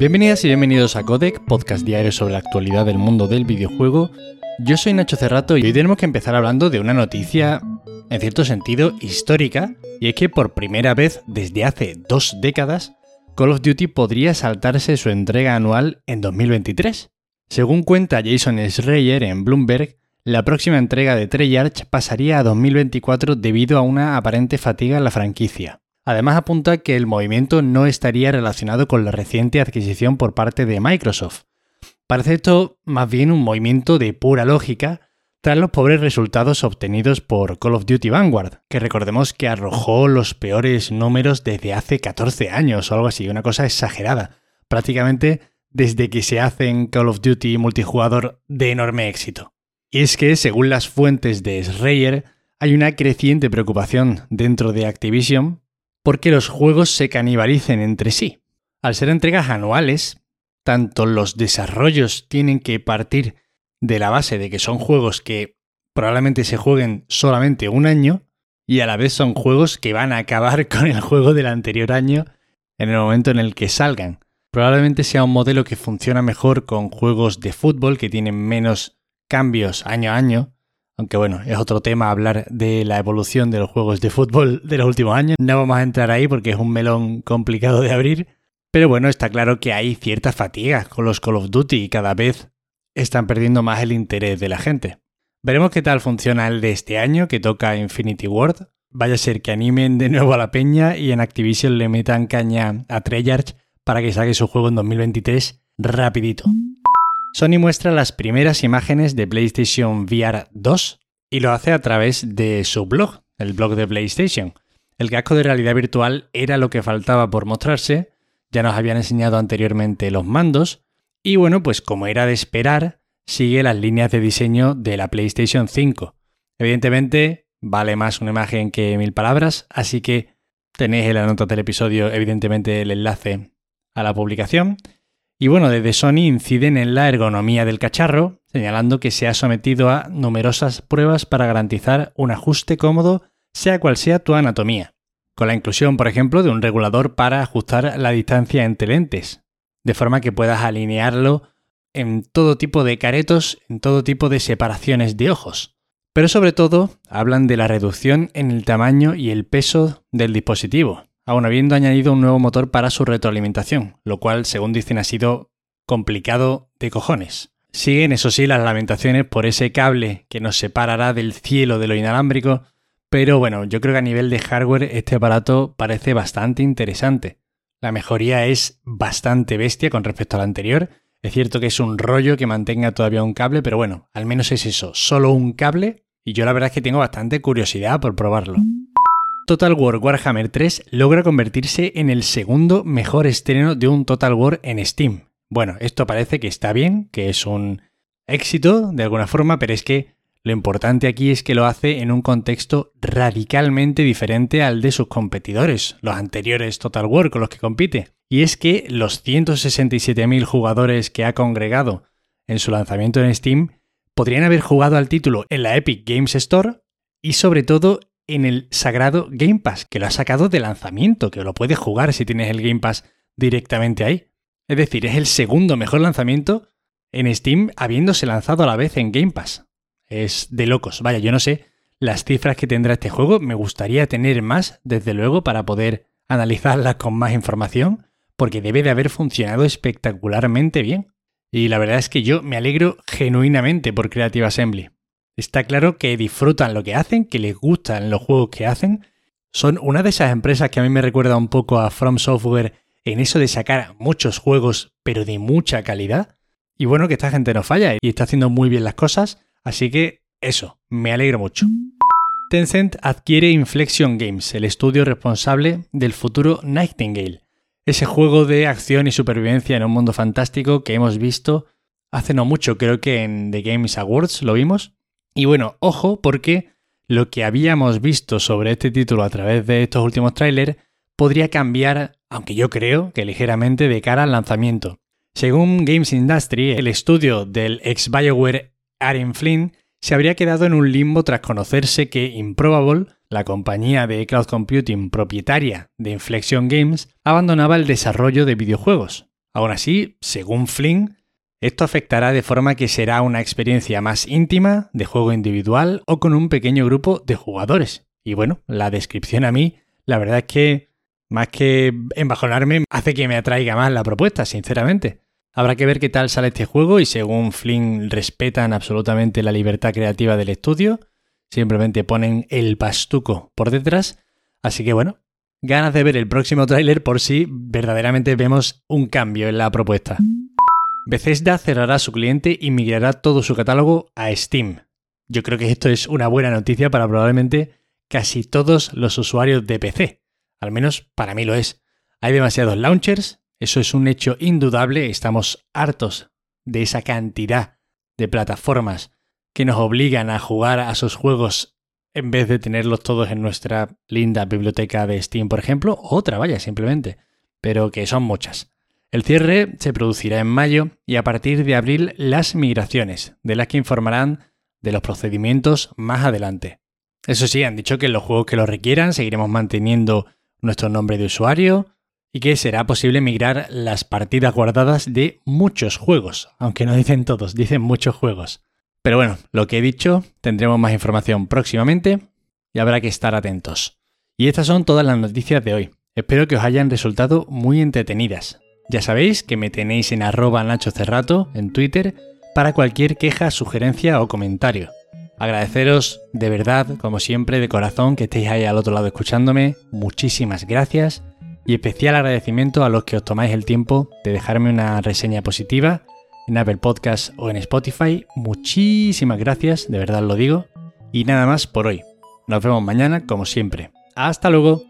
Bienvenidas y bienvenidos a Codec, podcast diario sobre la actualidad del mundo del videojuego. Yo soy Nacho Cerrato y hoy tenemos que empezar hablando de una noticia, en cierto sentido, histórica, y es que por primera vez desde hace dos décadas, Call of Duty podría saltarse su entrega anual en 2023. Según cuenta Jason Schreier en Bloomberg, la próxima entrega de Treyarch pasaría a 2024 debido a una aparente fatiga en la franquicia. Además apunta que el movimiento no estaría relacionado con la reciente adquisición por parte de Microsoft. Parece esto más bien un movimiento de pura lógica tras los pobres resultados obtenidos por Call of Duty Vanguard, que recordemos que arrojó los peores números desde hace 14 años o algo así, una cosa exagerada, prácticamente desde que se hace en Call of Duty multijugador de enorme éxito. Y es que, según las fuentes de Schreier, hay una creciente preocupación dentro de Activision porque los juegos se canibalicen entre sí. Al ser entregas anuales, tanto los desarrollos tienen que partir de la base de que son juegos que probablemente se jueguen solamente un año y a la vez son juegos que van a acabar con el juego del anterior año en el momento en el que salgan. Probablemente sea un modelo que funciona mejor con juegos de fútbol que tienen menos cambios año a año, aunque bueno, es otro tema hablar de la evolución de los juegos de fútbol de los últimos años. No vamos a entrar ahí porque es un melón complicado de abrir. Pero bueno, está claro que hay cierta fatiga con los Call of Duty y cada vez están perdiendo más el interés de la gente. Veremos qué tal funciona el de este año que toca Infinity Ward. Vaya a ser que animen de nuevo a la peña y en Activision le metan caña a Treyarch para que saque su juego en 2023 rapidito. Sony muestra las primeras imágenes de PlayStation VR 2 y lo hace a través de su blog, el blog de PlayStation. El casco de realidad virtual era lo que faltaba por mostrarse, ya nos habían enseñado anteriormente los mandos, y bueno, pues como era de esperar, sigue las líneas de diseño de la PlayStation 5. Evidentemente, vale más una imagen que mil palabras, así que tenéis en la nota del episodio, evidentemente, el enlace a la publicación. Y bueno, desde Sony inciden en la ergonomía del cacharro, señalando que se ha sometido a numerosas pruebas para garantizar un ajuste cómodo, sea cual sea tu anatomía. Con la inclusión, por ejemplo, de un regulador para ajustar la distancia entre lentes, de forma que puedas alinearlo en todo tipo de caretos, en todo tipo de separaciones de ojos. Pero sobre todo hablan de la reducción en el tamaño y el peso del dispositivo, aun habiendo añadido un nuevo motor para su retroalimentación, lo cual, según dicen, ha sido complicado de cojones. Siguen, eso sí, las lamentaciones por ese cable que nos separará del cielo de lo inalámbrico, pero bueno, yo creo que a nivel de hardware este aparato parece bastante interesante. La mejoría es bastante bestia con respecto al anterior. Es cierto que es un rollo que mantenga todavía un cable, pero bueno, al menos es eso, solo un cable. Y yo la verdad es que tengo bastante curiosidad por probarlo. Total War Warhammer 3 logra convertirse en el segundo mejor estreno de un Total War en Steam. Bueno, esto parece que está bien, que es un éxito de alguna forma, pero es que lo importante aquí es que lo hace en un contexto radicalmente diferente al de sus competidores, los anteriores Total War con los que compite. Y es que los 167.000 jugadores que ha congregado en su lanzamiento en Steam podrían haber jugado al título en la Epic Games Store y sobre todo en el sagrado Game Pass, que lo ha sacado de lanzamiento, que lo puedes jugar si tienes el Game Pass directamente ahí. Es decir, es el segundo mejor lanzamiento en Steam habiéndose lanzado a la vez en Game Pass. Es de locos. Vaya, yo no sé las cifras que tendrá este juego. Me gustaría tener más, desde luego, para poder analizarlas con más información, porque debe de haber funcionado espectacularmente bien. Y la verdad es que yo me alegro genuinamente por Creative Assembly. Está claro que disfrutan lo que hacen, que les gustan los juegos que hacen. Son una de esas empresas que a mí me recuerda un poco a From Software en eso de sacar muchos juegos, pero de mucha calidad. Y bueno, que esta gente no falla y está haciendo muy bien las cosas. Así que eso, me alegro mucho. Tencent adquiere Inflection Games, el estudio responsable del futuro Nightingale, ese juego de acción y supervivencia en un mundo fantástico que hemos visto hace no mucho, creo que en The Games Awards lo vimos. Y bueno, ojo porque lo que habíamos visto sobre este título a través de estos últimos trailers podría cambiar, aunque yo creo que ligeramente de cara al lanzamiento. Según Games Industry, el estudio del ex BioWare Aaron Flynn se habría quedado en un limbo tras conocerse que Improbable, la compañía de cloud computing propietaria de Inflection Games, abandonaba el desarrollo de videojuegos. Aún así, según Flynn, esto afectará de forma que será una experiencia más íntima, de juego individual o con un pequeño grupo de jugadores. Y bueno, la descripción a mí, la verdad es que más que embajonarme, hace que me atraiga más la propuesta, sinceramente. Habrá que ver qué tal sale este juego y según Flynn respetan absolutamente la libertad creativa del estudio, simplemente ponen el pastuco por detrás. Así que bueno, ganas de ver el próximo tráiler por si verdaderamente vemos un cambio en la propuesta. Bethesda cerrará su cliente y migrará todo su catálogo a Steam. Yo creo que esto es una buena noticia para probablemente casi todos los usuarios de PC. Al menos para mí lo es. Hay demasiados launchers, eso es un hecho indudable, estamos hartos de esa cantidad de plataformas que nos obligan a jugar a sus juegos en vez de tenerlos todos en nuestra linda biblioteca de Steam, por ejemplo, otra, vaya, simplemente, pero que son muchas. El cierre se producirá en mayo y a partir de abril las migraciones, de las que informarán de los procedimientos más adelante. Eso sí, han dicho que en los juegos que lo requieran seguiremos manteniendo nuestro nombre de usuario y que será posible migrar las partidas guardadas de muchos juegos, aunque no dicen todos, dicen muchos juegos. Pero bueno, lo que he dicho, tendremos más información próximamente y habrá que estar atentos. Y estas son todas las noticias de hoy. Espero que os hayan resultado muy entretenidas. Ya sabéis que me tenéis en arroba Nacho Cerrato en Twitter para cualquier queja, sugerencia o comentario. Agradeceros de verdad, como siempre, de corazón que estéis ahí al otro lado escuchándome. Muchísimas gracias. Y especial agradecimiento a los que os tomáis el tiempo de dejarme una reseña positiva en Apple Podcast o en Spotify. Muchísimas gracias, de verdad lo digo. Y nada más por hoy. Nos vemos mañana, como siempre. Hasta luego.